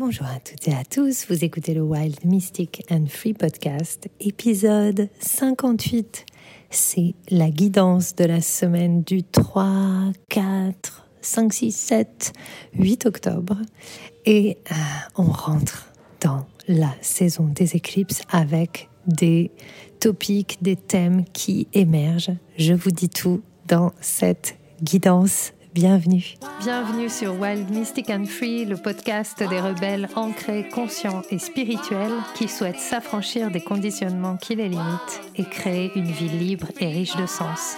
Bonjour à toutes et à tous, vous écoutez le Wild Mystic and Free Podcast, épisode 58. C'est la guidance de la semaine du 3, 4, 5, 6, 7, 8 octobre. Et euh, on rentre dans la saison des éclipses avec des topics, des thèmes qui émergent. Je vous dis tout dans cette guidance bienvenue. Bienvenue sur Wild Mystic and Free, le podcast des rebelles ancrés, conscients et spirituels qui souhaitent s'affranchir des conditionnements qui les limitent et créer une vie libre et riche de sens.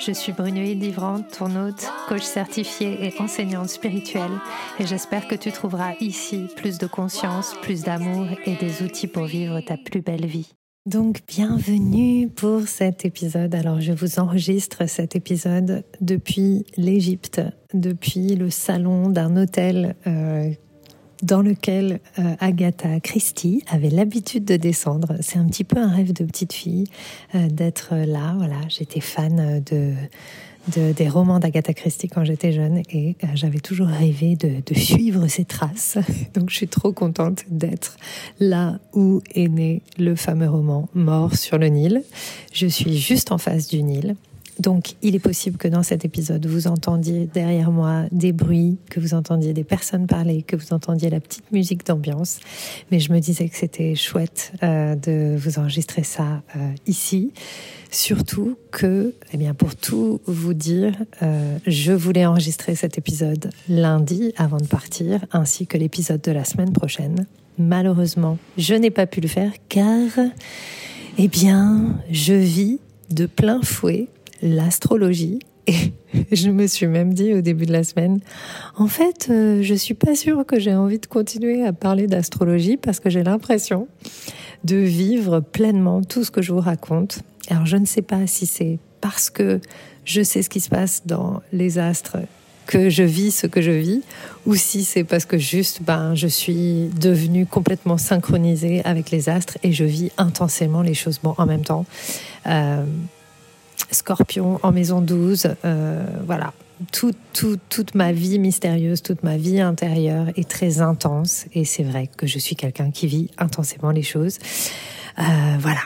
Je suis Brunoïde Livrante, ton hôte, coach certifié et enseignante spirituelle, et j'espère que tu trouveras ici plus de conscience, plus d'amour et des outils pour vivre ta plus belle vie. Donc bienvenue pour cet épisode. Alors je vous enregistre cet épisode depuis l'Égypte, depuis le salon d'un hôtel euh, dans lequel euh, Agatha Christie avait l'habitude de descendre. C'est un petit peu un rêve de petite fille euh, d'être là. Voilà, j'étais fan de des romans d'Agatha Christie quand j'étais jeune et euh, j'avais toujours rêvé de, de, suivre ses traces. Donc je suis trop contente d'être là où est né le fameux roman Mort sur le Nil. Je suis juste en face du Nil. Donc, il est possible que dans cet épisode, vous entendiez derrière moi des bruits, que vous entendiez des personnes parler, que vous entendiez la petite musique d'ambiance. Mais je me disais que c'était chouette euh, de vous enregistrer ça euh, ici. Surtout que, eh bien, pour tout vous dire, euh, je voulais enregistrer cet épisode lundi avant de partir, ainsi que l'épisode de la semaine prochaine. Malheureusement, je n'ai pas pu le faire car, eh bien, je vis de plein fouet l'astrologie. Et je me suis même dit au début de la semaine, en fait, euh, je suis pas sûre que j'ai envie de continuer à parler d'astrologie parce que j'ai l'impression de vivre pleinement tout ce que je vous raconte. Alors je ne sais pas si c'est parce que je sais ce qui se passe dans les astres que je vis ce que je vis, ou si c'est parce que juste, ben, je suis devenue complètement synchronisée avec les astres et je vis intensément les choses bon en même temps. Euh, Scorpion en maison 12, euh, voilà. toute ma vie mystérieuse, toute ma vie intérieure est très intense et c'est vrai que je suis quelqu'un qui vit intensément les choses. Euh, voilà.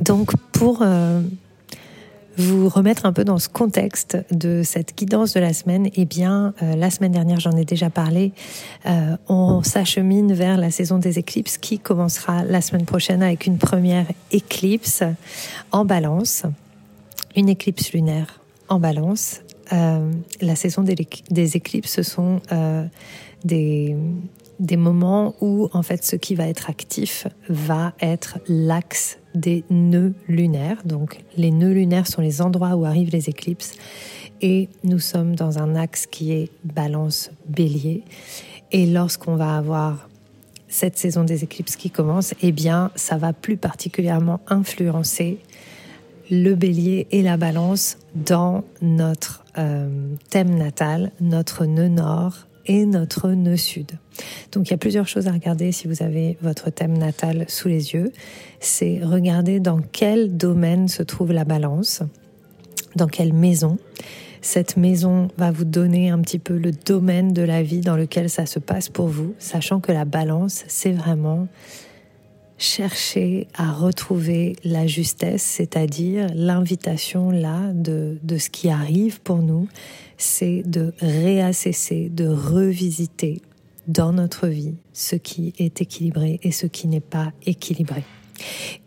Donc pour euh, vous remettre un peu dans ce contexte de cette guidance de la semaine, eh bien, la semaine dernière, j'en ai déjà parlé, on s'achemine vers la saison des éclipses qui commencera la semaine prochaine avec une première éclipse en balance une éclipse lunaire en balance. Euh, la saison des, éclipses, ce sont euh, des, des moments où, en fait, ce qui va être actif va être l'axe des nœuds lunaires. Donc, les nœuds lunaires sont les endroits où arrivent les éclipses. Et nous sommes dans un axe qui est balance bélier. Et lorsqu'on va avoir cette saison des éclipses qui commence, eh bien, ça va plus particulièrement influencer le bélier et la balance dans notre euh, thème natal, notre nœud nord et notre nœud sud. Donc il y a plusieurs choses à regarder si vous avez votre thème natal sous les yeux. C'est regarder dans quel domaine se trouve la balance, dans quelle maison. Cette maison va vous donner un petit peu le domaine de la vie dans lequel ça se passe pour vous, sachant que la balance, c'est vraiment chercher à retrouver la justesse, c'est-à-dire l'invitation là de, de ce qui arrive pour nous, c'est de réassesser, de revisiter dans notre vie ce qui est équilibré et ce qui n'est pas équilibré.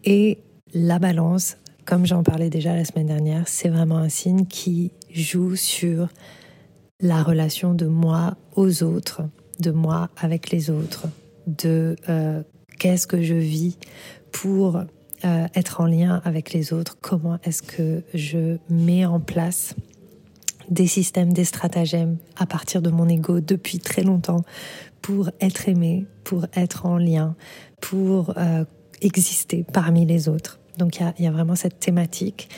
Et la balance, comme j'en parlais déjà la semaine dernière, c'est vraiment un signe qui joue sur la relation de moi aux autres, de moi avec les autres, de euh, qu'est-ce que je vis pour euh, être en lien avec les autres, comment est-ce que je mets en place des systèmes, des stratagèmes à partir de mon ego depuis très longtemps pour être aimé, pour être en lien, pour euh, exister parmi les autres? Donc il y, y a, vraiment cette thématique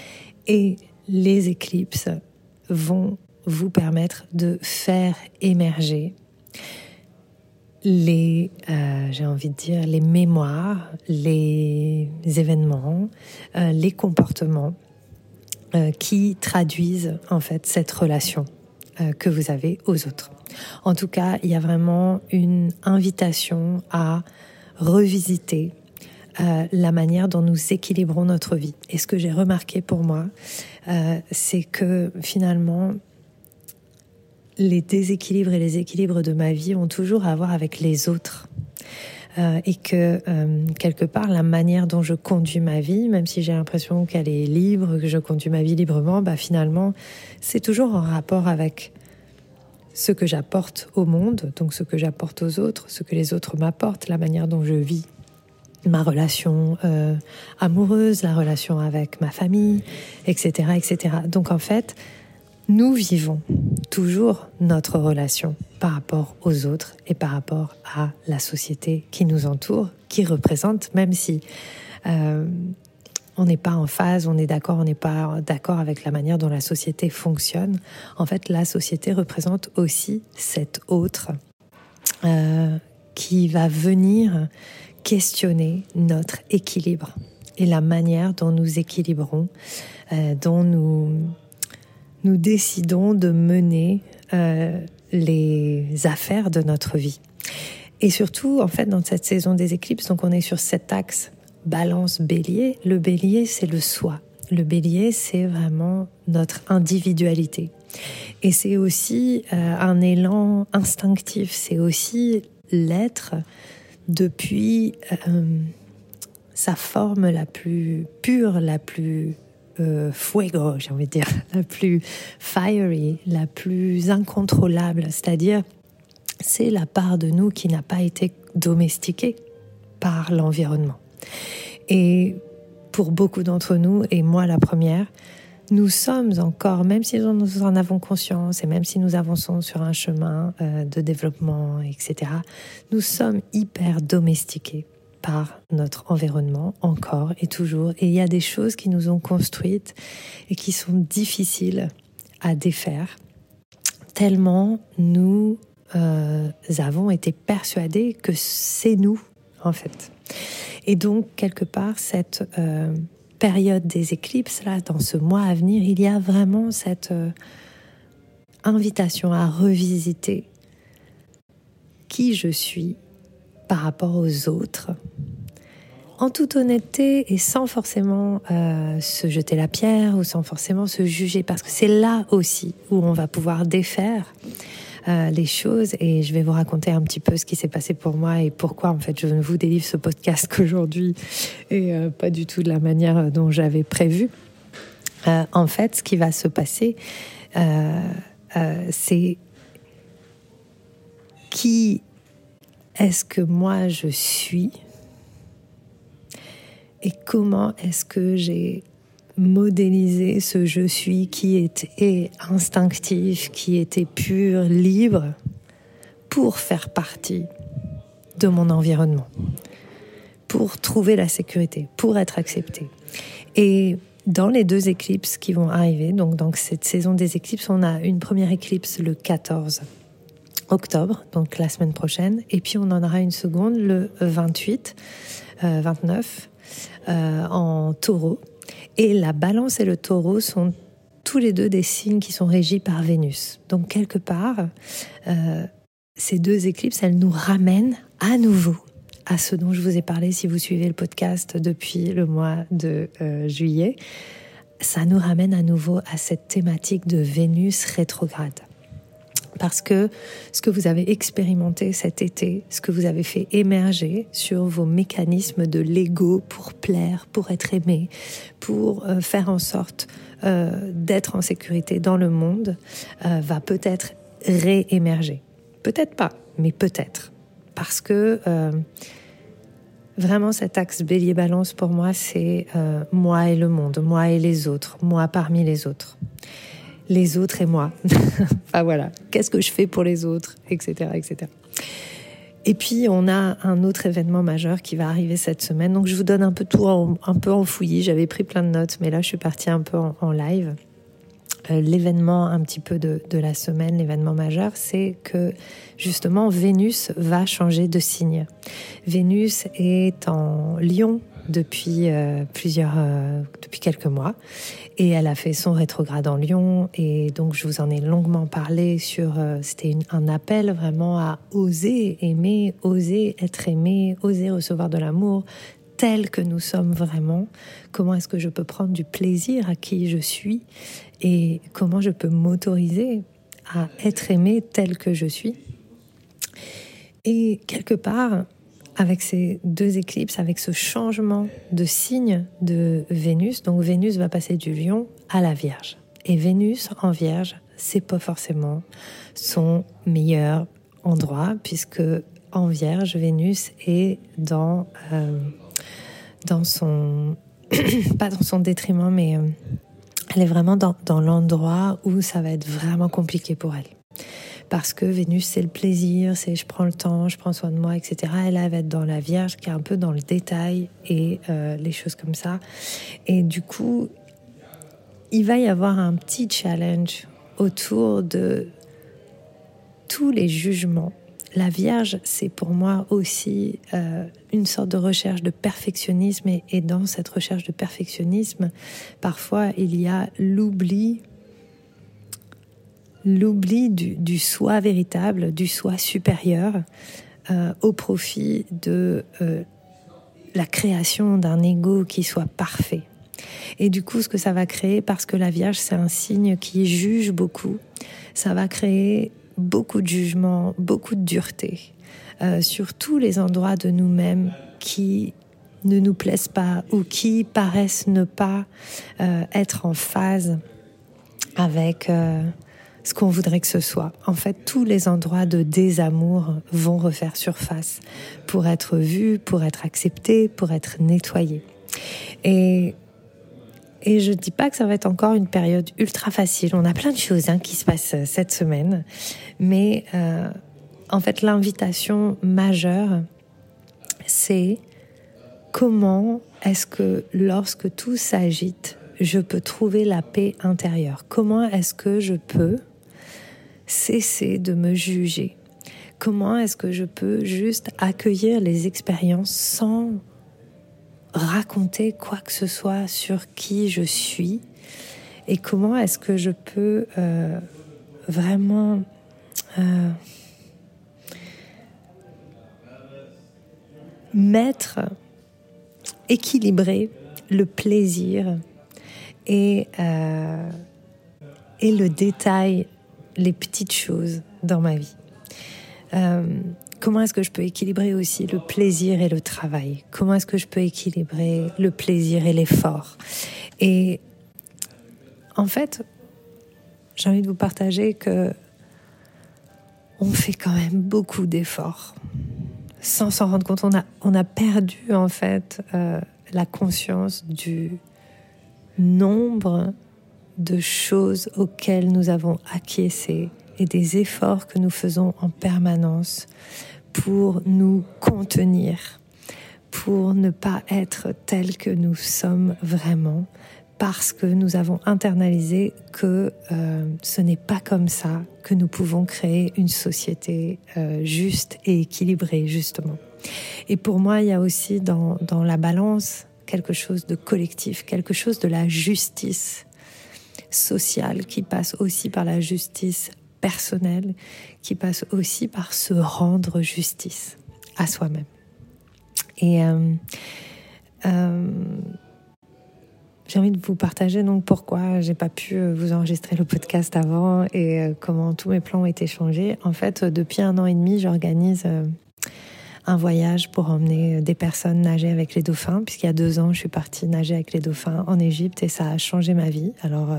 et les éclipses vont vous permettre de faire émerger les, euh, j'ai envie de dire, les mémoires, les événements, euh, les comportements euh, qui traduisent en fait cette relation que vous avez aux autres. En tout cas, il y a vraiment une invitation à revisiter euh, la manière dont nous équilibrons notre vie. Et ce que j'ai remarqué pour moi, euh, c'est que finalement, les déséquilibres et les équilibres de ma vie ont toujours à voir avec les autres. Euh, et que quelque part la manière dont je conduis ma vie, même si j'ai l'impression qu'elle est libre, que je conduis ma vie librement, bah finalement c'est toujours en rapport avec ce que j'apporte au monde, donc ce que j'apporte aux autres, ce que les autres m'apportent, la manière dont je vis ma relation euh, amoureuse, la relation avec ma famille, etc., etc. Donc en fait, nous vivons toujours notre relation par rapport aux autres et par rapport à la société qui nous entoure, qui représente, même si euh, on n'est pas en phase, on est d'accord, on n'est pas d'accord avec la manière dont la société fonctionne. En fait, la société représente aussi cet autre euh, qui va venir questionner notre équilibre et la manière dont nous équilibrons, euh, dont nous, nous décidons de mener euh, les affaires de notre vie. Et surtout, en fait, dans cette saison des éclipses, donc on est sur cet axe balance bélier. Le bélier, c'est le soi. Le bélier, c'est vraiment notre individualité. Et c'est aussi euh, un élan instinctif, c'est aussi l'être depuis euh, sa forme la plus pure, la plus euh, fuego, j'ai envie de dire, la plus fiery, la plus incontrôlable, c'est-à-dire c'est la part de nous qui n'a pas été domestiquée par l'environnement. Et pour beaucoup d'entre nous, et moi la première, nous sommes encore, même si nous en avons conscience et même si nous avançons sur un chemin euh, de développement, etc., nous sommes hyper domestiqués par notre environnement encore et toujours. Et il y a des choses qui nous ont construites et qui sont difficiles à défaire, tellement nous euh, avons été persuadés que c'est nous, en fait. Et donc, quelque part, cette euh, période des éclipses, là, dans ce mois à venir, il y a vraiment cette euh, invitation à revisiter qui je suis par rapport aux autres, en toute honnêteté et sans forcément euh, se jeter la pierre ou sans forcément se juger, parce que c'est là aussi où on va pouvoir défaire euh, les choses et je vais vous raconter un petit peu ce qui s'est passé pour moi et pourquoi en fait je ne vous délivre ce podcast qu'aujourd'hui et euh, pas du tout de la manière dont j'avais prévu. En fait, ce qui va se passer, c'est qui est-ce que moi je suis et comment est-ce que j'ai modéliser ce je suis qui était instinctif, qui était pur, libre, pour faire partie de mon environnement, pour trouver la sécurité, pour être accepté. Et dans les deux éclipses qui vont arriver, donc dans cette saison des éclipses, on a une première éclipse le 14 octobre, donc la semaine prochaine, et puis on en aura une seconde le 28, 29 euh, en taureau. Et la balance et le taureau sont tous les deux des signes qui sont régis par Vénus. Donc quelque part, euh, ces deux éclipses, elles nous ramènent à nouveau à ce dont je vous ai parlé si vous suivez le podcast depuis le mois de euh, juillet. Ça nous ramène à nouveau à cette thématique de Vénus rétrograde parce que ce que vous avez expérimenté cet été, ce que vous avez fait émerger sur vos mécanismes de l'ego pour plaire, pour être aimé, pour euh, faire en sorte euh, d'être en sécurité dans le monde, euh, va peut-être réémerger. Peut-être pas, mais peut-être. Parce que vraiment cet axe bélier-balance pour moi, c'est moi et le monde, moi et les autres, moi parmi les autres les autres et moi. enfin voilà, qu'est-ce que je fais pour les autres, etc., etc. Et puis on a un autre événement majeur qui va arriver cette semaine. Donc je vous donne un peu tout un peu en fouillis. J'avais pris plein de notes, mais là je suis partie un peu en, live. Euh, l'événement un petit peu de, de la semaine, l'événement majeur, c'est que justement Vénus va changer de signe. Vénus est en Lion depuis plusieurs, depuis quelques mois, et elle a fait son rétrograde en Lyon. Et donc je vous en ai longuement parlé sur. C'était un appel vraiment à oser aimer, oser être aimé, oser recevoir de l'amour, tel que nous sommes vraiment, comment est-ce que je peux prendre du plaisir à qui je suis et comment je peux m'autoriser à être aimé tel que je suis. Et quelque part, avec ces deux éclipses, avec ce changement de signe de Vénus, donc Vénus va passer du lion à la Vierge. Et Vénus en Vierge, c'est pas forcément son meilleur endroit, puisque en Vierge, Vénus est dans euh, dans son, pas dans son détriment, mais euh, elle est vraiment dans, dans l'endroit où ça va être vraiment compliqué pour elle. Parce que Vénus, c'est le plaisir, c'est je prends le temps, je prends soin de moi, etc. Elle, elle va être dans la Vierge, qui est un peu dans le détail et euh, les choses comme ça. Et du coup, il va y avoir un petit challenge autour de tous les jugements la Vierge, c'est pour moi aussi euh, une sorte de recherche de perfectionnisme et, dans cette recherche de perfectionnisme, parfois il y a l'oubli, l'oubli du, soi véritable, du soi supérieur, euh, au profit de euh, la création d'un ego qui soit parfait. Et du coup, ce que ça va créer, parce que la Vierge, c'est un signe qui juge beaucoup, ça va créer beaucoup de jugement, beaucoup de dureté euh, sur tous les endroits de nous-mêmes qui ne nous plaisent pas ou qui paraissent ne pas euh, être en phase avec ce qu'on voudrait que ce soit. En fait, tous les endroits de désamour vont refaire surface pour être vus, pour être acceptés, pour être nettoyés. Et et je ne dis pas que ça va être encore une période ultra facile. On a plein de choses hein, qui se passent euh, cette semaine. Mais euh, en fait, l'invitation majeure, c'est comment est-ce que lorsque tout s'agite, je peux trouver la paix intérieure? Comment est-ce que je peux cesser de me juger. Comment est-ce que je peux juste accueillir les expériences sans raconter quoi que ce soit sur qui je suis? Et comment est-ce que je peux euh, vraiment euh, mettre, équilibrer le plaisir et, euh, et le détail, les petites choses dans ma vie. Comment est-ce que je peux équilibrer aussi le plaisir et le travail? Comment est-ce que je peux équilibrer le plaisir et l'effort? Et en fait, j'ai envie de vous partager que on fait quand même beaucoup d'efforts. Sans s'en rendre compte. On a, on a perdu en fait euh, la conscience du nombre de choses auxquelles nous avons acquiescé et des efforts que nous faisons en permanence pour nous contenir, pour ne pas être tels que nous sommes vraiment, parce que nous avons internalisé que euh, ce n'est pas comme ça que nous pouvons créer une société euh, juste et équilibrée, justement. Et pour moi, il y a aussi dans, dans la balance quelque chose de collectif, quelque chose de la justice sociale qui passe aussi par la justice personnel qui passe aussi par se rendre justice à soi-même. Et euh, euh, j'ai envie de vous partager donc pourquoi j'ai pas pu euh, vous enregistrer le podcast avant et comment tous mes plans ont été changés. En fait, depuis un an et demi, j'organise un voyage pour emmener des personnes nager avec les dauphins, puisqu'il y a deux ans, je suis partie nager avec les dauphins en Égypte et ça a changé ma vie. Alors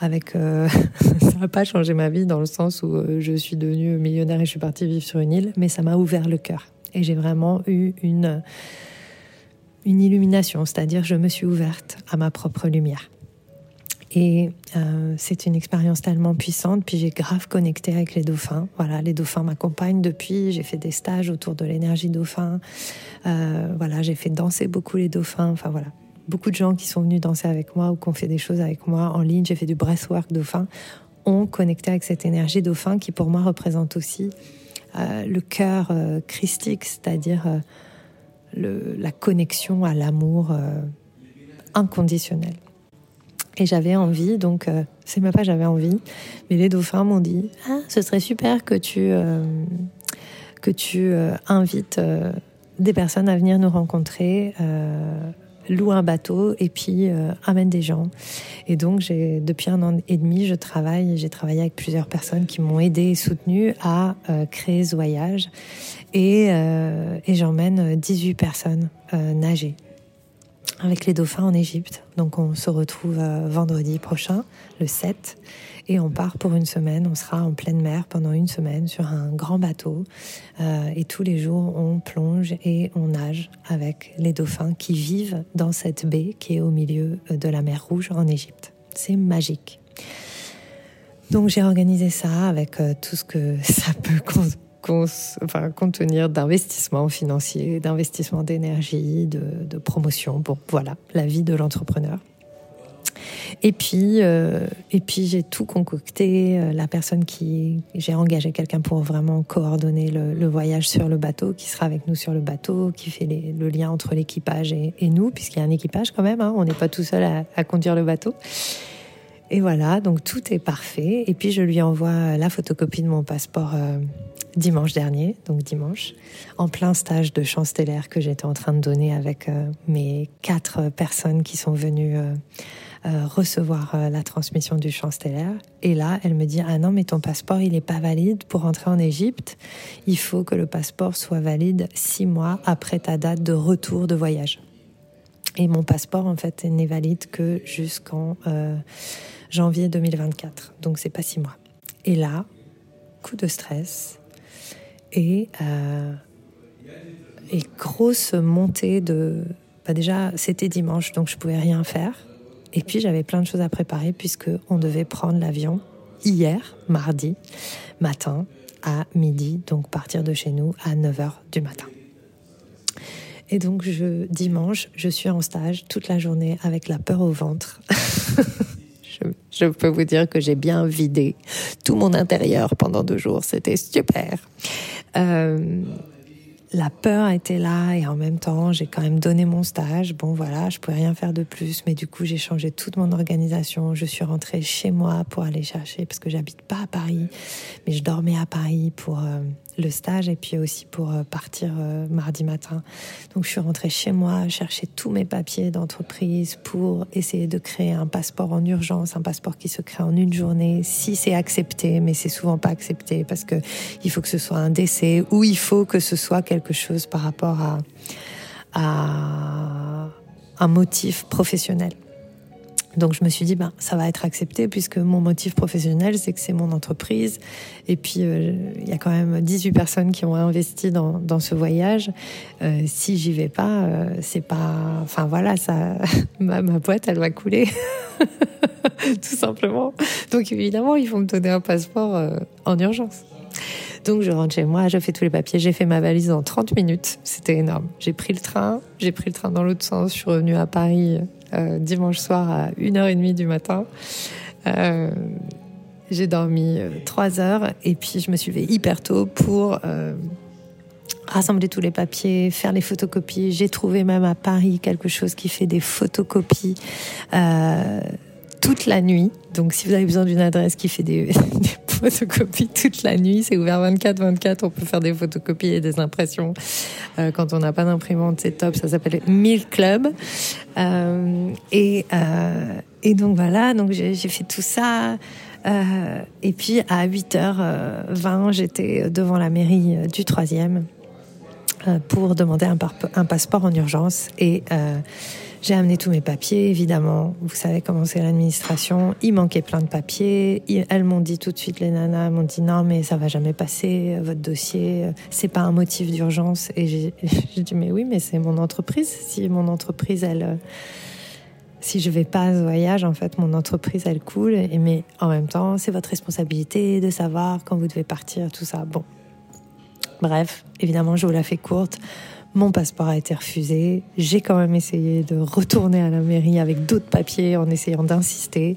avec euh, ça n'a pas changé ma vie dans le sens où euh, je suis devenue millionnaire et je suis partie vivre sur une île, mais ça m'a ouvert le cœur et j'ai vraiment eu une une illumination, c'est-à-dire je me suis ouverte à ma propre lumière. Et euh, c'est une expérience tellement puissante. Puis j'ai grave connecté avec les dauphins. Voilà, les dauphins m'accompagnent depuis. J'ai fait des stages autour de l'énergie dauphin. Euh, voilà, j'ai fait danser beaucoup les dauphins. Enfin voilà, beaucoup de gens qui sont venus danser avec moi ou qui ont fait des choses avec moi en ligne, j'ai fait du breathwork dauphin, ont connecté avec cette énergie dauphin qui pour moi représente aussi euh, le cœur christique, c'est-à-dire la connexion à l'amour inconditionnel. Et j'avais envie, donc c'est même pas j'avais envie, mais les dauphins m'ont dit ah ce serait super que tu que tu invites des personnes à venir nous rencontrer loue un bateau et puis euh, amène des gens. Et donc, j'ai, depuis un an et demi, je travaille, j'ai travaillé avec plusieurs personnes qui m'ont aidé et soutenu à euh, créer ce voyage. Et, euh, et j'emmène 18 personnes nager avec les dauphins en Égypte. Donc, on se retrouve vendredi prochain, le 7 et on part pour une semaine. On sera en pleine mer pendant une semaine sur un grand bateau euh, et tous les jours on plonge et on nage avec les dauphins qui vivent dans cette baie qui est au milieu de la mer Rouge en Égypte. C'est magique. Donc j'ai organisé ça avec euh, tout ce que ça peut contenir d'investissement financier, d'investissement d'énergie, de, promotion. Bon, voilà, la vie de l'entrepreneur. Et puis, euh, et puis j'ai tout concocté. Euh, la personne qui, j'ai engagé quelqu'un pour vraiment coordonner le, voyage sur le bateau, qui sera avec nous sur le bateau, qui fait le lien entre l'équipage et, nous, puisqu'il y a un équipage quand même. Hein, on n'est pas tout seul à, conduire le bateau. Et voilà, donc tout est parfait. Et puis je lui envoie la photocopie de mon passeport euh, dimanche dernier, donc dimanche, en plein stage de chant stellaire que j'étais en train de donner avec mes quatre personnes qui sont venues euh, recevoir euh, la transmission du chant stellaire. Et là, elle me dit ah non mais ton passeport il n'est pas valide pour entrer en Égypte. Il faut que le passeport soit valide six mois après ta date de retour de voyage. Et mon passeport en fait n'est valide que jusqu'en euh, janvier 2024. Donc c'est pas six mois. Et là, coup de stress et et grosse montée de. Bah déjà, c'était dimanche, donc je pouvais rien faire. Et puis j'avais plein de choses à préparer puisque on devait prendre l'avion hier, mardi matin à midi, donc partir de chez nous à 9h du matin. Et donc je, dimanche, je suis en stage toute la journée avec la peur au ventre. je, peux vous dire que j'ai bien vidé tout mon intérieur pendant deux jours. C'était super. Euh, la peur était là et en même temps, j'ai quand même donné mon stage. Bon, voilà, je pouvais rien faire de plus, mais du coup, j'ai changé toute mon organisation. Je suis rentrée chez moi pour aller chercher parce que j'habite pas à Paris, mais je dormais à Paris pour euh, le stage et puis aussi pour euh, partir euh, mardi matin. Donc je suis rentrée chez moi, chercher tous mes papiers d'entreprise pour essayer de créer un passeport en urgence, un passeport qui se crée en une journée, si c'est accepté, mais c'est souvent pas accepté parce que il faut que ce soit un décès ou il faut que ce soit quelque chose par rapport à, un motif professionnel. Donc je me suis dit, ben, ça va être accepté puisque mon motif professionnel, c'est que c'est mon entreprise. Et puis, euh, il y a quand même 18 personnes qui ont investi dans, ce voyage. Euh, si j'y vais pas, euh, c'est pas... Enfin voilà, ça, ma, ma boîte, elle va couler. Tout simplement. Donc évidemment, ils vont me donner un passeport en urgence. Donc je rentre chez moi, je fais tous les papiers, j'ai fait ma valise en 30 minutes. C'était énorme. J'ai pris le train, j'ai pris le train dans l'autre sens, je suis revenue à Paris euh, dimanche soir à 1h30 du matin. Euh, j'ai dormi 3 euh, heures et puis je me suis levée hyper tôt pour rassembler tous les papiers, faire les photocopies. J'ai trouvé même à Paris quelque chose qui fait des photocopies toute la nuit. Donc si vous avez besoin d'une adresse qui fait des, photocopies toute la nuit, c'est ouvert 24-24, on peut faire des photocopies et des impressions. Euh, quand on n'a pas d'imprimante, c'est top, ça s'appelle Mill Club. Euh, et, euh, et donc voilà, donc j'ai fait tout ça. Et puis à 8h20, j'étais devant la mairie du troisième pour demander un, un, passeport en urgence. Et j'ai amené tous mes papiers, évidemment. Vous savez comment c'est l'administration. Il manquait plein de papiers. Elles m'ont dit tout de suite, les nanas m'ont dit non, mais ça va jamais passer. Votre dossier, c'est pas un motif d'urgence. Et j'ai dit mais oui, mais c'est mon entreprise. Si mon entreprise, elle, si je vais pas à ce voyage, en fait, mon entreprise, elle coule. Et mais en même temps, c'est votre responsabilité de savoir quand vous devez partir, tout ça. Bon. Bref, évidemment, je vous la fais courte. Mon passeport a été refusé. J'ai quand même essayé de retourner à la mairie avec d'autres papiers en essayant d'insister.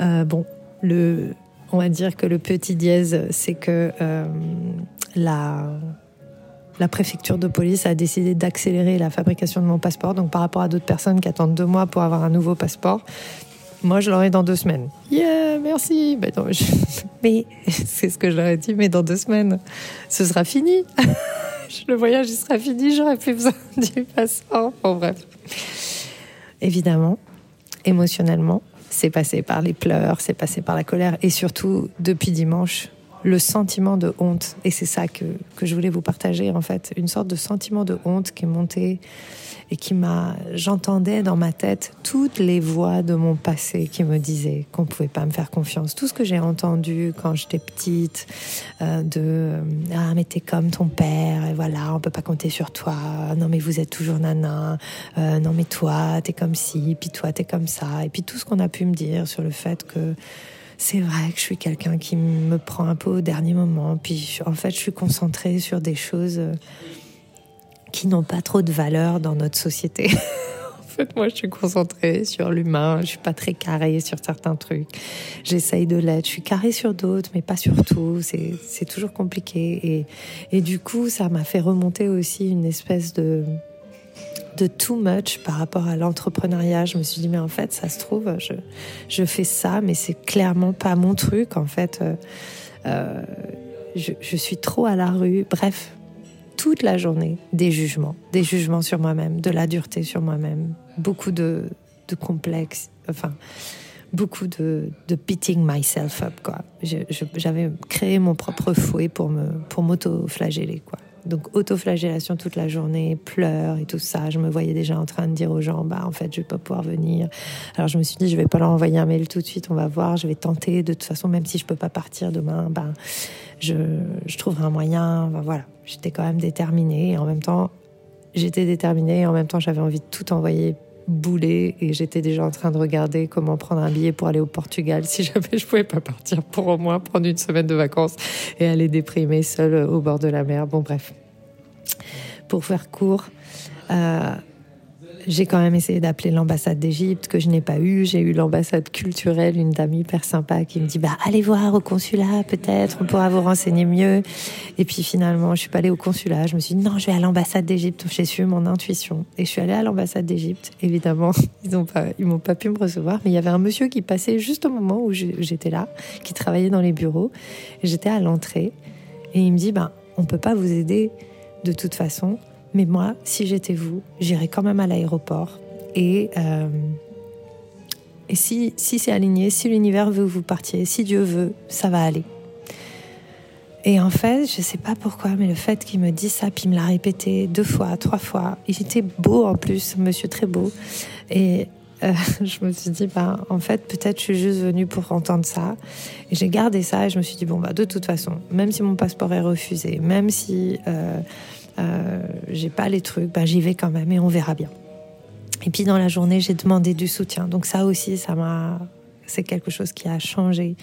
Euh, bon, le, on va dire que le petit dièse, c'est que euh, la, la préfecture de police a décidé d'accélérer la fabrication de mon passeport. Donc par rapport à d'autres personnes qui attendent deux mois pour avoir un nouveau passeport, moi je l'aurai dans deux semaines. Yeah, merci. Mais, mais c'est ce que je leur ai dit, mais dans deux semaines, ce sera fini. le voyage sera fini, j'aurai plus besoin du passeport. Bon bref. Évidemment, émotionnellement, c'est passé par les pleurs, c'est passé par la colère et surtout depuis dimanche, le sentiment de honte. Et c'est ça que, que je voulais vous partager en fait, une sorte de sentiment de honte qui est monté et qui m'a, j'entendais dans ma tête toutes les voix de mon passé qui me disaient qu'on pouvait pas me faire confiance. Tout ce que j'ai entendu quand j'étais petite, euh, de euh, ah mais t'es comme ton père et voilà on peut pas compter sur toi. Non mais vous êtes toujours nana. Euh, non mais toi t'es comme ci, puis toi t'es comme ça. Et puis tout ce qu'on a pu me dire sur le fait que c'est vrai que je suis quelqu'un qui me prend un peu au dernier moment. Puis en fait, je suis concentrée sur des choses qui n'ont pas trop de valeur dans notre société. en fait, moi, je suis concentrée sur l'humain. Je suis pas très carrée sur certains trucs. J'essaye de l'être. Je suis carrée sur d'autres, mais pas sur tout. C'est toujours compliqué. Et, et du coup, ça m'a fait remonter aussi une espèce de de too much par rapport à l'entrepreneuriat. Je me suis dit, mais en fait, ça se trouve, je, je fais ça, mais c'est clairement pas mon truc. En fait, euh, euh je, je, suis trop à la rue. Bref, toute la journée des jugements, des jugements sur moi-même, de la dureté sur moi-même, beaucoup de, de complexes, enfin, beaucoup de, de beating myself up, quoi. J'avais créé mon propre fouet pour m'auto-flageller, quoi. Donc auto-flagellation toute la journée, pleurs et tout ça. Je me voyais déjà en train de dire aux gens, bah en fait je vais pas pouvoir venir. Alors je me suis dit, je vais pas leur envoyer un mail tout de suite, on va voir. Je vais tenter de toute façon, même si je peux pas partir demain, bah je, je trouverai un moyen. voilà, j'étais quand même déterminée et en même temps j'étais déterminée et en même temps j'avais envie de tout envoyer bouler et j'étais déjà en train de regarder comment prendre un billet pour aller au Portugal si jamais je pouvais pas partir pour au moins prendre une semaine de vacances et aller déprimer seule au bord de la mer. Bon bref, pour faire court, euh, j'ai quand même essayé d'appeler l'ambassade d'Égypte que je n'ai pas eu. J'ai eu l'ambassade culturelle, une dame hyper sympa qui me dit bah allez voir au consulat peut-être, on pourra vous renseigner mieux. Et puis finalement, je suis pas allée au consulat. Je me suis dit non, je vais à l'ambassade d'Égypte. J'ai suivi mon intuition et je suis allée à l'ambassade d'Égypte. Évidemment, ils ont pas, ils m'ont pas pu me recevoir, mais il y avait un monsieur qui passait juste au moment où j'étais là, qui travaillait dans les bureaux. J'étais à l'entrée et il me dit bah on peut pas vous aider de toute façon. Mais moi, si j'étais vous, j'irais quand même à l'aéroport. Et, euh, et si, si c'est aligné, si l'univers veut que vous partiez, si Dieu veut, ça va aller. Et en fait, je ne sais pas pourquoi, mais le fait qu'il me dise ça, puis il me l'a répété deux fois, trois fois, il était beau en plus, monsieur très beau. Et euh, je me suis dit, bah, en fait, peut-être je suis juste venue pour entendre ça. Et j'ai gardé ça et je me suis dit, bon, bah, de toute façon, même si mon passeport est refusé, même si euh, euh, j'ai pas les trucs, ben j'y vais quand même et on verra bien. Et puis dans la journée, j'ai demandé du soutien. Donc ça aussi, ça m'a, c'est quelque chose qui a changé.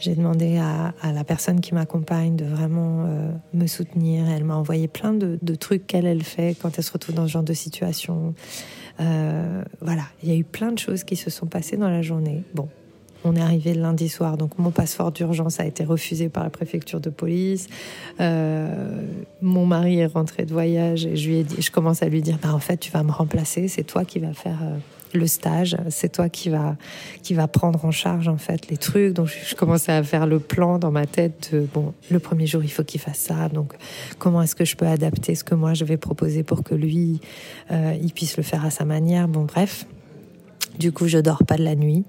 J'ai demandé à, la personne qui m'accompagne de vraiment euh, me soutenir. Elle m'a envoyé plein de, de trucs qu'elle elle fait quand elle se retrouve dans ce genre de situation. Euh, voilà, il y a eu plein de choses qui se sont passées dans la journée. Bon, on est arrivé lundi soir, donc mon passeport d'urgence a été refusé par la préfecture de police. Euh, mon mari est rentré de voyage et je lui ai dit, je commence à lui dire, bah en fait tu vas me remplacer, c'est toi qui vas faire euh, le stage, c'est toi qui va qui va prendre en charge en fait les trucs. Donc je, commençais à faire le plan dans ma tête. Bon, le premier jour il faut qu'il fasse ça. Donc comment est-ce que je peux adapter ce que moi je vais proposer pour que lui euh, il puisse le faire à sa manière? Bon bref. Du coup, je dors pas de la nuit.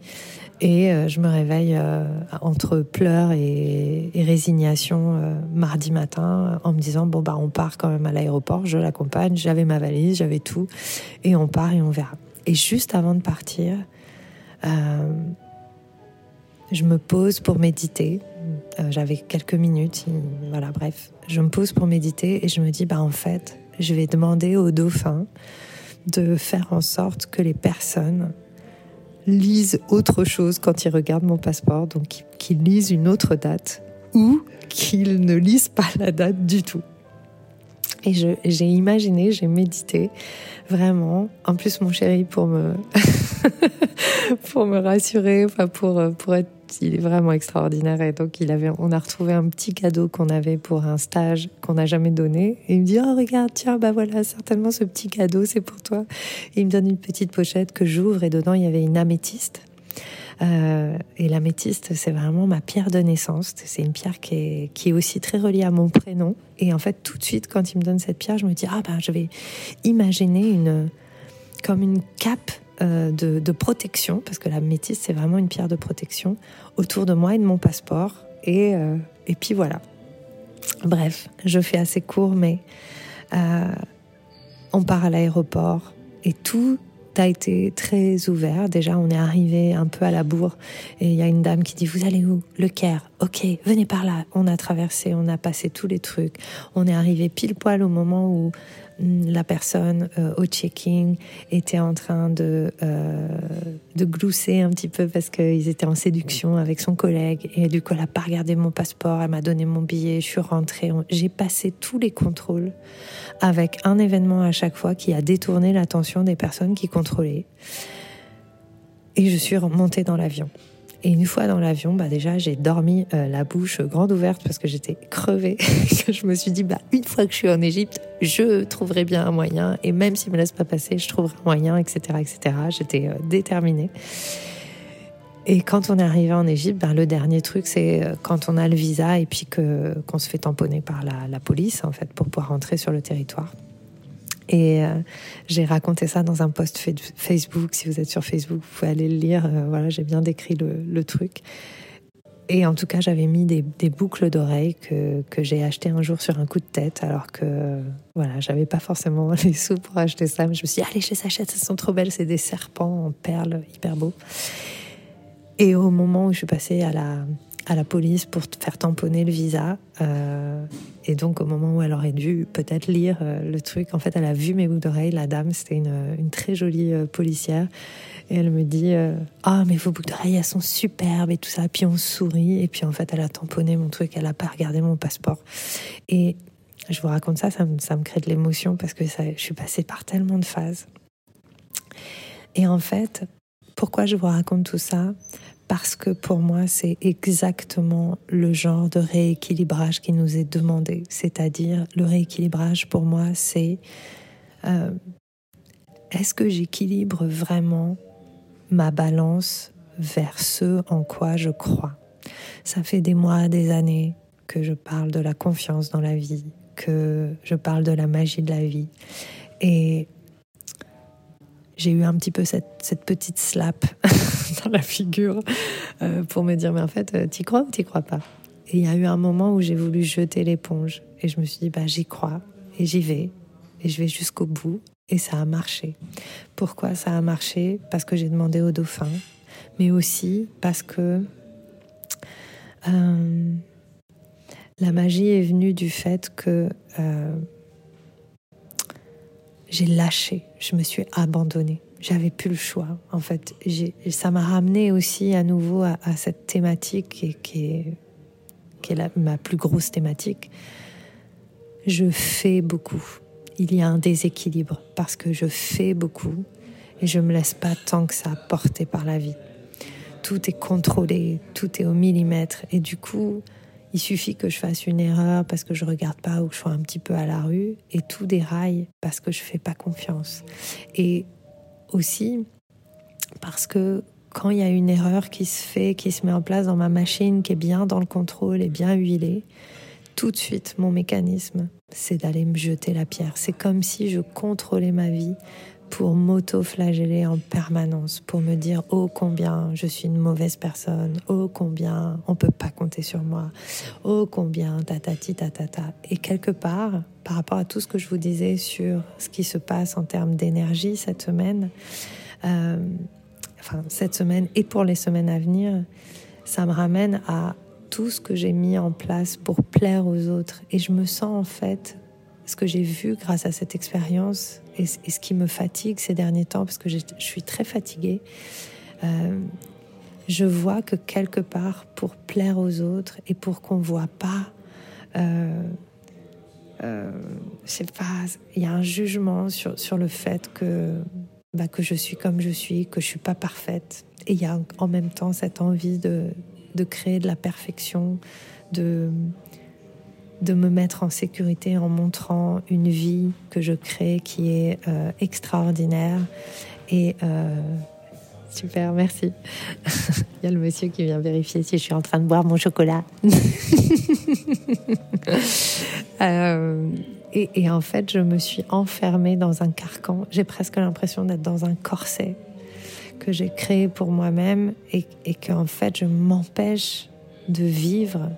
Et euh, je me réveille euh, entre pleurs et, résignation euh, mardi matin en me disant bon bah on part quand même à l'aéroport, je l'accompagne, j'avais ma valise, j'avais tout et on part et on verra. Et juste avant de partir, je me pose pour méditer. j'avais quelques minutes, voilà bref, je me pose pour méditer et je me dis bah en fait je vais demander au dauphin de faire en sorte que les personnes lisent autre chose quand ils regardent mon passeport, donc qu'ils lisent une autre date ou qu'ils ne lisent pas la date du tout. Et j'ai imaginé, j'ai médité vraiment. En plus, mon chéri, pour me, pour me rassurer, enfin pour, pour être il est vraiment extraordinaire. Et donc, on a retrouvé un petit cadeau qu'on avait pour un stage qu'on n'a jamais donné. Et il me dit, oh, regarde, tiens, bah voilà, certainement ce petit cadeau, c'est pour toi. Et il me donne une petite pochette que j'ouvre et dedans, il y avait une améthyste. Euh, et l'améthyste, c'est vraiment ma pierre de naissance. C'est une pierre qui est, qui est aussi très reliée à mon prénom. Et en fait, tout de suite, quand il me donne cette pierre, je me dis, ah ben, je vais imaginer une, comme une cape de, de, protection, parce que la métisse, c'est vraiment une pierre de protection, autour de moi et de mon passeport. Et, euh, et puis voilà. Bref, je fais assez court, mais euh, on part à l'aéroport et tout a été très ouvert. Déjà, on est arrivé un peu à la bourre et il y a une dame qui dit Vous allez où? Le Caire. Ok, venez par là. On a traversé, on a passé tous les trucs. On est arrivé pile poil au moment où la personne euh, au checking était en train de, euh, de glousser un petit peu parce qu'ils étaient en séduction avec son collègue. Et du coup, elle n'a pas regardé mon passeport, elle m'a donné mon billet, je suis rentrée. J'ai passé tous les contrôles avec un événement à chaque fois qui a détourné l'attention des personnes qui contrôlaient. Et je suis remontée dans l'avion. Et une fois dans l'avion, bah déjà, j'ai dormi euh, la bouche grande ouverte parce que j'étais crevée. je me suis dit, bah, une fois que je suis en Égypte, je trouverai bien un moyen. Et même s'il me laisse pas passer, je trouverai un moyen, etc., etc. J'étais euh, déterminée. Et quand on est arrivé en Égypte, bah, le dernier truc, c'est euh, quand on a le visa et puis qu'on se fait tamponner par la, la police, en fait, pour pouvoir rentrer sur le territoire. Et euh, j'ai raconté ça dans un post Facebook. Si vous êtes sur Facebook, vous pouvez aller le lire. Euh, voilà, j'ai bien décrit le, truc. Et en tout cas, j'avais mis des, boucles d'oreilles que, que j'ai achetées un jour sur un coup de tête, alors que voilà, j'avais pas forcément les sous pour acheter ça. Mais je me suis dit, allez, je les achète, elles sont trop belles. C'est des serpents en perles, hyper beaux. Et au moment où je suis passée à la, à la police pour faire tamponner le visa. Euh, et donc, au moment où elle aurait dû peut-être lire euh, le truc, en fait, elle a vu mes boucles d'oreilles. La dame, c'était une, une, très jolie euh, policière. Et elle me dit Ah, mais vos boucles d'oreilles, elles sont superbes et tout ça. Puis on sourit. Et puis, en fait, elle a tamponné mon truc. Elle n'a pas regardé mon passeport. Et je vous raconte ça, ça me, crée de l'émotion parce que je suis passée par tellement de phases. Et en fait, pourquoi je vous raconte tout ça? Parce que pour moi, c'est exactement le genre de rééquilibrage qui nous est demandé. C'est-à-dire, le rééquilibrage, pour moi, c'est euh, est-ce que j'équilibre vraiment ma balance vers ce en quoi je crois? Ça fait des mois, des années que je parle de la confiance dans la vie, que je parle de la magie de la vie. Et j'ai eu un petit peu cette, petite slap dans la figure euh, pour me dire mais en fait euh, t'y crois ou t'y crois pas? Et il y a eu un moment où j'ai voulu jeter l'éponge et je me suis dit bah j'y crois et j'y vais et je vais jusqu'au bout et ça a marché. Pourquoi ça a marché? Parce que j'ai demandé au dauphin mais aussi parce que euh, la magie est venue du fait que j'ai lâché, je me suis abandonnée. J'avais plus le choix, en fait. Ça m'a ramené aussi à nouveau à, cette thématique qui, qui est, ma plus grosse thématique. Je fais beaucoup. Il y a un déséquilibre parce que je fais beaucoup et je me laisse pas tant que ça porter par la vie. Tout est contrôlé, tout est au millimètre et du coup, il suffit que je fasse une erreur parce que je regarde pas ou que je sois un petit peu à la rue et tout déraille parce que je fais pas confiance. Et aussi parce que quand il y a une erreur qui se fait, qui se met en place dans ma machine, qui est bien dans le contrôle et bien huilée, tout de suite, mon mécanisme, c'est d'aller me jeter la pierre. C'est comme si je contrôlais ma vie pour m'auto-flageller en permanence, pour me dire oh combien je suis une mauvaise personne, oh combien on peut pas compter sur moi, oh combien tatati tatata. Et quelque part, par rapport à tout ce que je vous disais sur ce qui se passe en termes d'énergie cette semaine, euh, enfin cette semaine et pour les semaines à venir, ça me ramène à tout ce que j'ai mis en place pour plaire aux autres. Et je me sens en fait ce que j'ai vu grâce à cette expérience et, ce qui me fatigue ces derniers temps, parce que je suis très fatiguée, euh, je vois que quelque part, pour plaire aux autres et pour qu'on ne voit pas, euh, euh, pas, il y a un jugement sur, sur le fait que, bah, que je suis comme je suis, que je suis pas parfaite. Et il y a en même temps cette envie de, de créer de la perfection, de, de me mettre en sécurité en montrant une vie que je crée qui est euh, extraordinaire. Et euh, super, merci. Il y a le monsieur qui vient vérifier si je suis en train de boire mon chocolat. Euh, et, et, en fait, je me suis enfermée dans un carcan. J'ai presque l'impression d'être dans un corset que j'ai créé pour moi-même et, et qu'en fait, je m'empêche de vivre.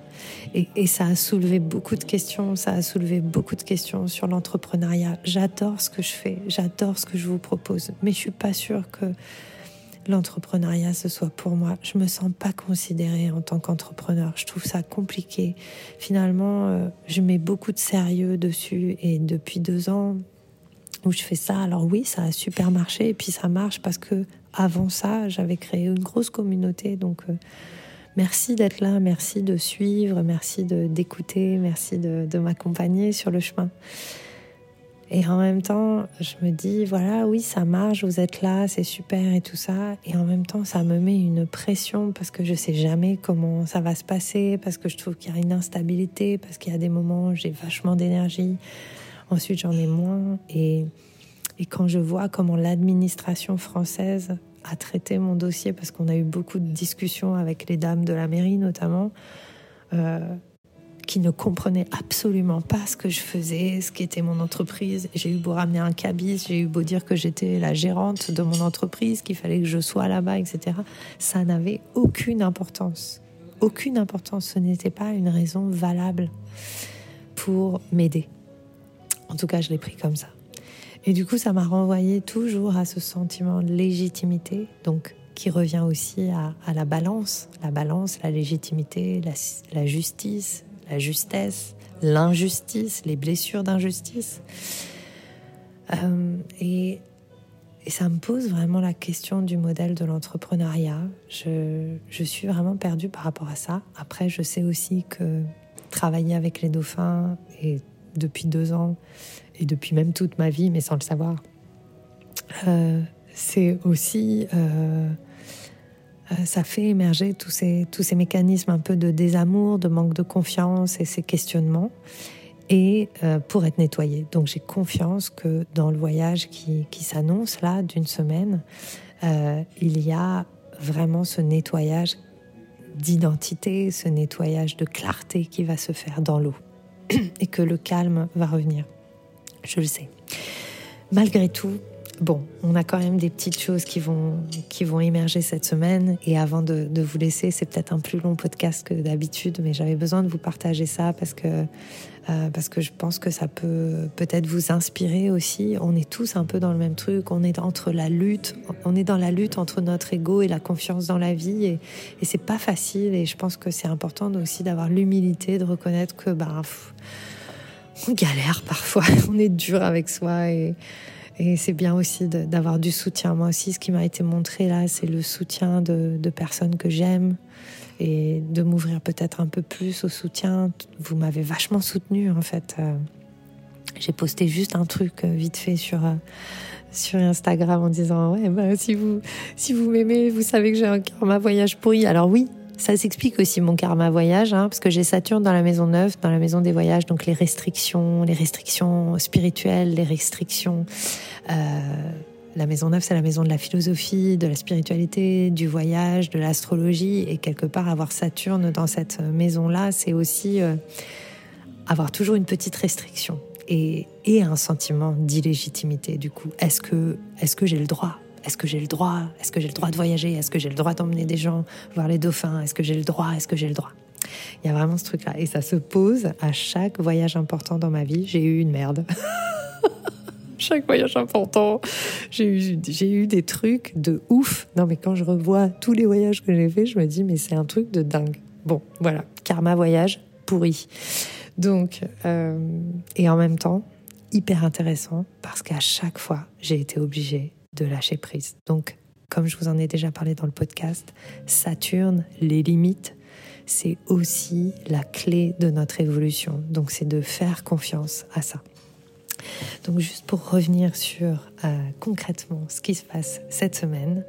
Et, ça a soulevé beaucoup de questions, ça a soulevé beaucoup de questions sur l'entrepreneuriat. J'adore ce que je fais, j'adore ce que je vous propose, mais je suis pas sûre que l'entrepreneuriat ce soit pour moi. Je me sens pas considérée en tant qu'entrepreneur. Je trouve ça compliqué. Finalement, euh, je mets beaucoup de sérieux dessus et depuis deux ans où je fais ça, alors oui, ça a super marché et puis ça marche parce que avant ça, j'avais créé une grosse communauté, donc. Euh, Merci d'être là, merci de suivre, merci d'écouter, merci de, de m'accompagner sur le chemin. Et en même temps, je me dis, voilà, oui, ça marche, vous êtes là, c'est super et tout ça. Et en même temps, ça me met une pression parce que je sais jamais comment ça va se passer, parce que je trouve qu'il y a une instabilité, parce qu'il y a des moments où j'ai vachement d'énergie, ensuite j'en ai moins. Et, et quand je vois comment l'administration française à traiter mon dossier parce qu'on a eu beaucoup de discussions avec les dames de la mairie notamment, euh, qui ne comprenaient absolument pas ce que je faisais, ce qu'était mon entreprise. J'ai eu beau ramener un cabis, j'ai eu beau dire que j'étais la gérante de mon entreprise, qu'il fallait que je sois là-bas, etc. Ça n'avait aucune importance. Aucune importance. Ce n'était pas une raison valable pour m'aider. En tout cas, je l'ai pris comme ça. Et du coup, ça m'a renvoyé toujours à ce sentiment de légitimité, donc qui revient aussi à, la balance, la balance, la légitimité, la, justice, la justesse, l'injustice, les blessures d'injustice. Euh, et, ça me pose vraiment la question du modèle de l'entrepreneuriat. Je, je, suis vraiment perdue par rapport à ça. Après, je sais aussi que travailler avec les dauphins et depuis deux ans et depuis même toute ma vie, mais sans le savoir. Euh, c'est aussi, euh, euh, ça fait émerger tous ces, tous ces mécanismes un peu de désamour, de manque de confiance et ces questionnements, et pour être nettoyé. Donc j'ai confiance que dans le voyage qui, qui s'annonce là d'une semaine, il y a vraiment ce nettoyage d'identité, ce nettoyage de clarté qui va se faire dans l'eau et que le calme va revenir je le sais. Malgré tout, bon, on a quand même des petites choses qui vont, qui vont émerger cette semaine. Et avant de, vous laisser, c'est peut-être un plus long podcast que d'habitude, mais j'avais besoin de vous partager ça parce que, euh, parce que je pense que ça peut peut-être vous inspirer aussi. On est tous un peu dans le même truc. On est entre la lutte, on est dans la lutte entre notre ego et la confiance dans la vie. Et, et c'est pas facile. Et je pense que c'est important aussi d'avoir l'humilité de reconnaître que, bah, on galère parfois, on est dur avec soi et, c'est bien aussi d'avoir du soutien. Moi aussi, ce qui m'a été montré là, c'est le soutien de, personnes que j'aime et de m'ouvrir peut-être un peu plus au soutien. Vous m'avez vachement soutenu en fait. Euh, j'ai posté juste un truc euh, vite fait sur euh, sur Instagram en disant ouais bah, si vous si vous m'aimez, vous savez que j'ai un karma voyage pourri. Alors oui, ça s'explique aussi mon karma voyage, hein, parce que j'ai Saturne dans la maison neuve, dans la maison des voyages, donc les restrictions, les restrictions spirituelles, les restrictions. Euh, la maison neuve, c'est la maison de la philosophie, de la spiritualité, du voyage, de l'astrologie, et quelque part avoir Saturne dans cette maison-là, c'est aussi euh, avoir toujours une petite restriction et, et un sentiment d'illégitimité. Du coup, est-ce que, est-ce que j'ai le droit est-ce que j'ai le droit? Est-ce que j'ai le droit de voyager? Est-ce que j'ai le droit d'emmener des gens voir les dauphins? Est-ce que j'ai le droit? Est-ce que j'ai le droit? Il y a vraiment ce truc-là. Et ça se pose à chaque voyage important dans ma vie. J'ai eu une merde. chaque voyage important, j'ai eu, des trucs de ouf. Non, mais quand je revois tous les voyages que j'ai faits, je me dis, mais c'est un truc de dingue. Bon, voilà, karma voyage pourri. Donc, euh, et en même temps, hyper intéressant parce qu'à chaque fois, j'ai été obligée de lâcher prise. Donc, comme je vous en ai déjà parlé dans le podcast, Saturne, les limites, c'est aussi la clé de notre évolution. Donc, c'est de faire confiance à ça. Donc, juste pour revenir sur euh, concrètement ce qui se passe cette semaine,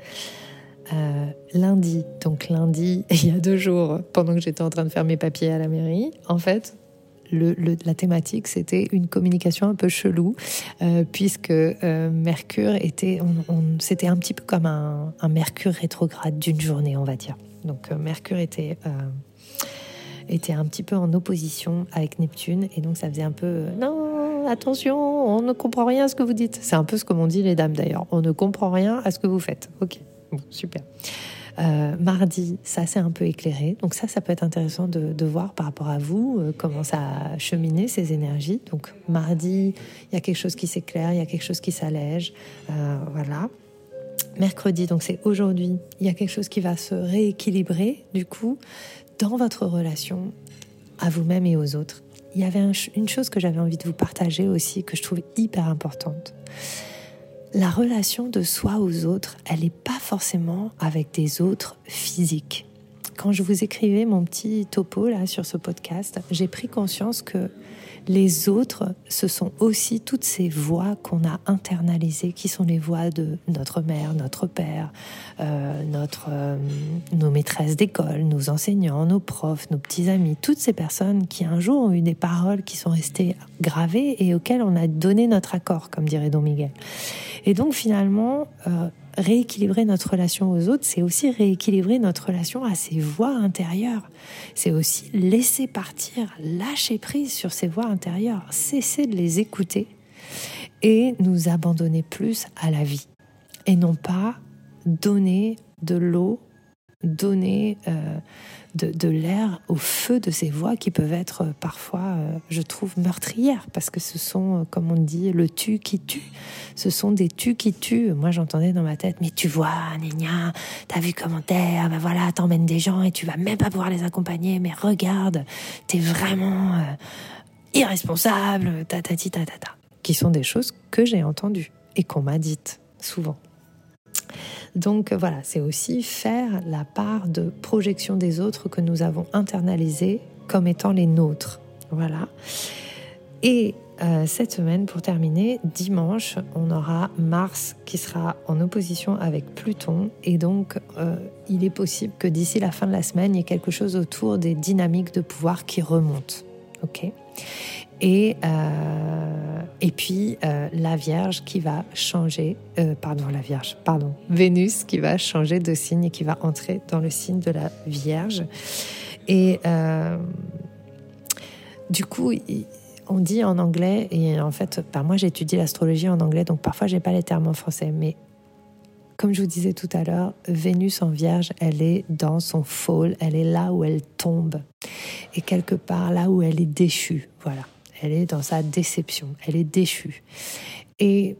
euh, lundi, donc lundi, il y a deux jours, pendant que j'étais en train de faire mes papiers à la mairie, en fait, la thématique, c'était une communication un peu chelou, euh, puisque euh, Mercure était, c'était un petit peu comme un, Mercure rétrograde d'une journée, on va dire. Donc Mercure était était un petit peu en opposition avec Neptune et donc ça faisait un peu non attention on ne comprend rien à ce que vous dites. C'est un peu ce que m'ont dit les dames d'ailleurs. On ne comprend rien à ce que vous faites. Ok. Bon super euh, mardi, ça s'est un peu éclairé. Donc ça, ça peut être intéressant de, voir par rapport à vous euh, comment ça a cheminé ces énergies. Donc mardi, il y a quelque chose qui s'éclaire, il y a quelque chose qui s'allège. Euh, voilà. Mercredi, donc c'est aujourd'hui, il y a quelque chose qui va se rééquilibrer. Du coup, dans votre relation à vous-même et aux autres, il y avait une chose que j'avais envie de vous partager aussi, que je trouve hyper importante. La relation de soi aux autres, elle n'est pas forcément avec des autres physiques. Quand je vous écrivais mon petit topo là sur ce podcast, j'ai pris conscience que les autres, ce sont aussi toutes ces voix qu'on a internalisées, qui sont les voix de notre mère, notre père, euh, notre, euh, nos maîtresses d'école, nos enseignants, nos profs, nos petits amis, toutes ces personnes qui un jour ont eu des paroles qui sont restées gravées et auxquelles on a donné notre accord, comme dirait Don Miguel. Et donc finalement, euh, rééquilibrer notre relation aux autres, c'est aussi rééquilibrer notre relation à ces voix intérieures. C'est aussi laisser partir, lâcher prise sur ces voix intérieures, cesser de les écouter et nous abandonner plus à la vie. Et non pas donner de l'eau, donner euh, de, l'air au feu de ces voix qui peuvent être euh, parfois, euh, je trouve, meurtrières, parce que ce sont, comme on dit, le tu qui tue. Ce sont des tu qui tuent. Moi, j'entendais dans ma tête, mais tu vois, Nénia, t'as vu comment t'es, ah ben voilà, t'emmènes des gens et tu vas même pas pouvoir les accompagner, mais regarde, t'es vraiment irresponsable, ta ta ta ta ta. Qui sont des choses que j'ai entendues et qu'on m'a dites souvent. Donc voilà, c'est aussi faire la part de projection des autres que nous avons internalisé comme étant les nôtres. Voilà. Et euh, cette semaine, pour terminer, dimanche, on aura Mars qui sera en opposition avec Pluton. Et donc, euh, il est possible que d'ici la fin de la semaine, il y ait quelque chose autour des dynamiques de pouvoir qui remontent. OK? Et, euh, et puis euh, la Vierge qui va changer, euh, pardon, la Vierge, pardon, Vénus qui va changer de signe et qui va entrer dans le signe de la Vierge. Et du coup, on dit en anglais, et en fait, moi j'ai étudié l'astrologie en anglais, donc parfois j'ai pas les termes en français, mais comme je vous disais tout à l'heure, Vénus en Vierge, elle est dans son fall, elle est là où elle tombe, et quelque part là où elle est déchue, voilà elle est dans sa déception, elle est déchue. Et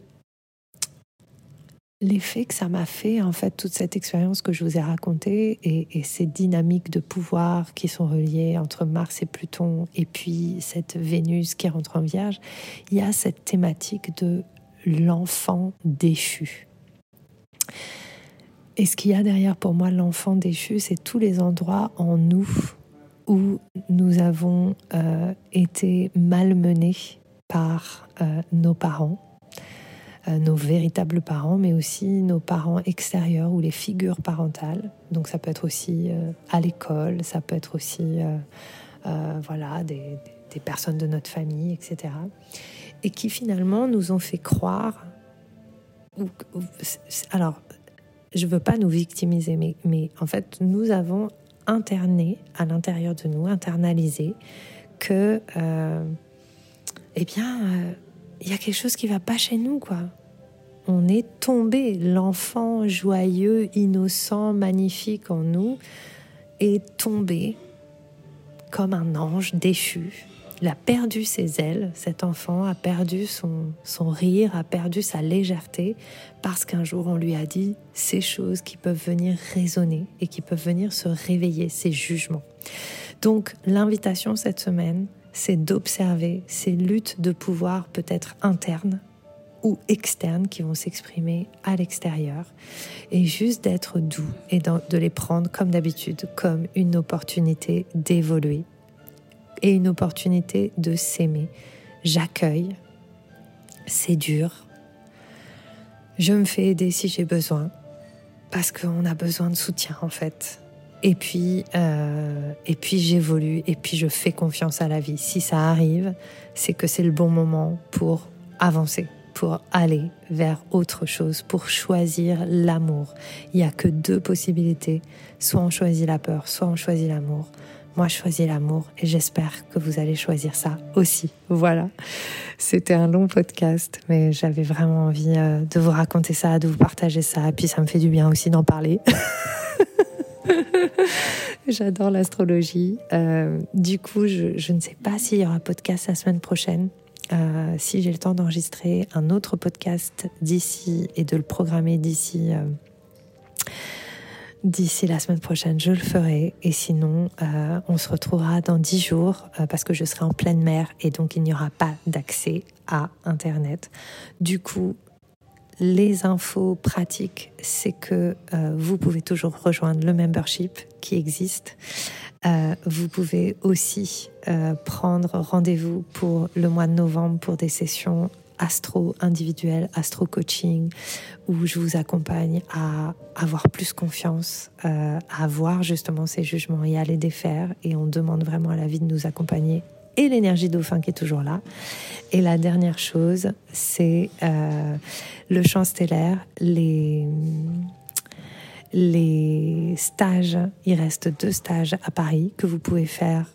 l'effet que ça m'a fait, en fait, toute cette expérience que je vous ai racontée et, ces dynamiques de pouvoir qui sont reliées entre Mars et Pluton, et puis cette Vénus qui rentre en Vierge, il y a cette thématique de l'enfant déchu. Et ce qu'il y a derrière pour moi, l'enfant déchu, c'est tous les endroits en nous où nous avons euh, été malmenés par euh, nos parents, euh, nos véritables parents, mais aussi nos parents extérieurs ou les figures parentales. Donc ça peut être aussi à l'école, ça peut être aussi voilà, des, des, personnes de notre famille, etc. Et qui finalement nous ont fait croire... alors, je veux pas nous victimiser, mais, mais en fait, nous avons interné à l'intérieur de nous, internalisé, que, euh, eh bien, euh, il y a quelque chose qui va pas chez nous, quoi. On est tombé, l'enfant joyeux, innocent, magnifique en nous est tombé comme un ange déchu il a perdu ses ailes, cet enfant a perdu son, son rire, a perdu sa légèreté, parce qu'un jour on lui a dit ces choses qui peuvent venir résonner et qui peuvent venir se réveiller, ces jugements. Donc l'invitation cette semaine, c'est d'observer ces luttes de pouvoir peut-être internes ou externes qui vont s'exprimer à l'extérieur et juste d'être doux et de les prendre comme d'habitude comme une opportunité d'évoluer et une opportunité de s'aimer. J'accueille, c'est dur, je me fais aider si j'ai besoin, parce qu'on a besoin de soutien en fait. Et puis, euh, et puis j'évolue et puis je fais confiance à la vie. Si ça arrive, c'est que c'est le bon moment pour avancer, pour aller vers autre chose, pour choisir l'amour. Il n'y a que deux possibilités. Soit on choisit la peur, soit on choisit l'amour. Moi, je choisis l'amour et j'espère que vous allez choisir ça aussi. Voilà. C'était un long podcast, mais j'avais vraiment envie euh, de vous raconter ça, de vous partager ça. Et puis, ça me fait du bien aussi d'en parler. J'adore l'astrologie. Euh, du coup, je, ne sais pas s'il y aura podcast la semaine prochaine. Euh, si j'ai le temps d'enregistrer un autre podcast d'ici et de le programmer d'ici d'ici la semaine prochaine, je le ferai. Et sinon, on se retrouvera dans dix jours parce que je serai en pleine mer et donc il n'y aura pas d'accès à Internet. Du coup, les infos pratiques, c'est que euh, vous pouvez toujours rejoindre le membership qui existe. Euh, vous pouvez aussi euh, prendre rendez-vous pour le mois de novembre pour des sessions astro individuelles, astro coaching, où je vous accompagne à avoir plus confiance, à avoir justement ces jugements et à les défaire. Et on demande vraiment à la vie de nous accompagner et l'énergie dauphin qui est toujours là. Et la dernière chose, c'est euh, le champ stellaire, les, les stages. Il reste deux stages à Paris que vous pouvez faire.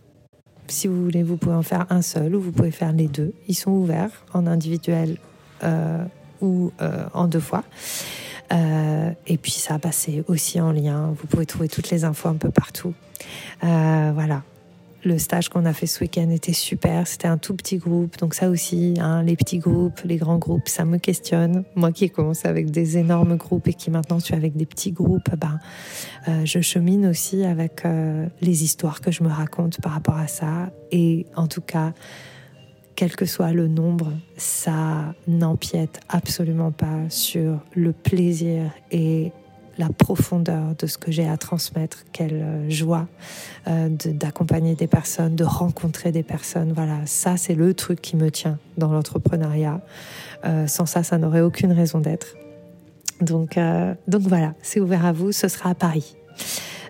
Si vous voulez, vous pouvez en faire un seul ou vous pouvez faire les deux. Ils sont ouverts en individuel euh, ou euh, en deux fois. et puis ça a passé aussi en lien. Vous pouvez trouver toutes les infos un peu partout. voilà. Le stage qu'on a fait ce week-end était super. C'était un tout petit groupe. Donc ça aussi, hein, les petits groupes, les grands groupes, ça me questionne. Moi qui ai commencé avec des énormes groupes et qui maintenant suis avec des petits groupes, ben, euh, je chemine aussi avec euh, les histoires que je me raconte par rapport à ça. Et en tout cas, quel que soit le nombre, ça n'empiète absolument pas sur le plaisir et la profondeur de ce que j'ai à transmettre, quelle euh, joie euh, d'accompagner des personnes, de rencontrer des personnes. Voilà, ça c'est le truc qui me tient dans l'entrepreneuriat. Euh, sans ça, ça n'aurait aucune raison d'être. Donc, donc voilà, c'est ouvert à vous, ce sera à Paris.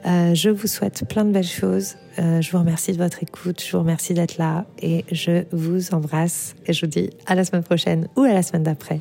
je vous souhaite plein de belles choses. je vous remercie de votre écoute. Je vous remercie d'être là et je vous embrasse. Et je vous dis à la semaine prochaine ou à la semaine d'après